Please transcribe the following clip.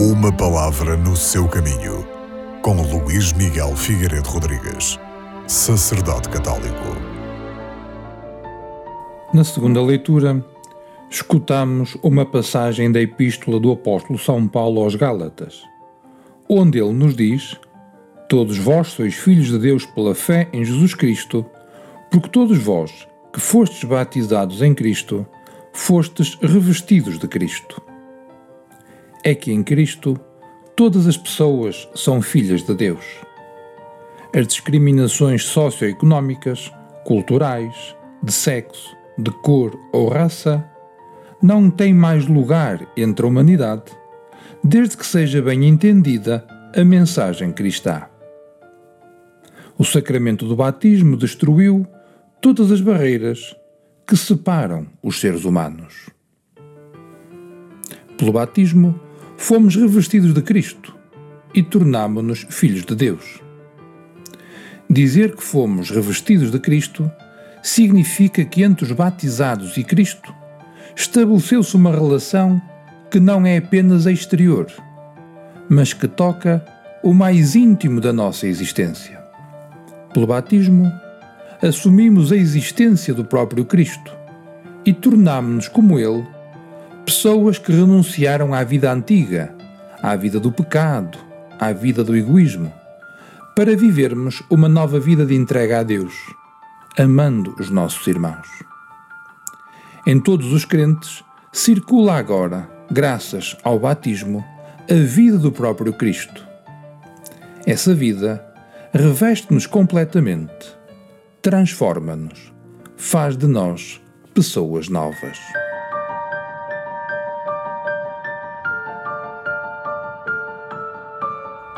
Uma palavra no seu caminho, com Luís Miguel Figueiredo Rodrigues, sacerdote católico. Na segunda leitura, escutamos uma passagem da Epístola do Apóstolo São Paulo aos Gálatas, onde ele nos diz: Todos vós sois filhos de Deus pela fé em Jesus Cristo, porque todos vós que fostes batizados em Cristo, fostes revestidos de Cristo é que em Cristo todas as pessoas são filhas de Deus. As discriminações socioeconómicas, culturais, de sexo, de cor ou raça não têm mais lugar entre a humanidade, desde que seja bem entendida a mensagem cristã. O sacramento do batismo destruiu todas as barreiras que separam os seres humanos. Pelo batismo, fomos revestidos de Cristo e tornámo-nos filhos de Deus. Dizer que fomos revestidos de Cristo significa que entre os batizados e Cristo estabeleceu-se uma relação que não é apenas exterior, mas que toca o mais íntimo da nossa existência. Pelo batismo, assumimos a existência do próprio Cristo e tornámo-nos como Ele Pessoas que renunciaram à vida antiga, à vida do pecado, à vida do egoísmo, para vivermos uma nova vida de entrega a Deus, amando os nossos irmãos. Em todos os crentes circula agora, graças ao batismo, a vida do próprio Cristo. Essa vida reveste-nos completamente, transforma-nos, faz de nós pessoas novas.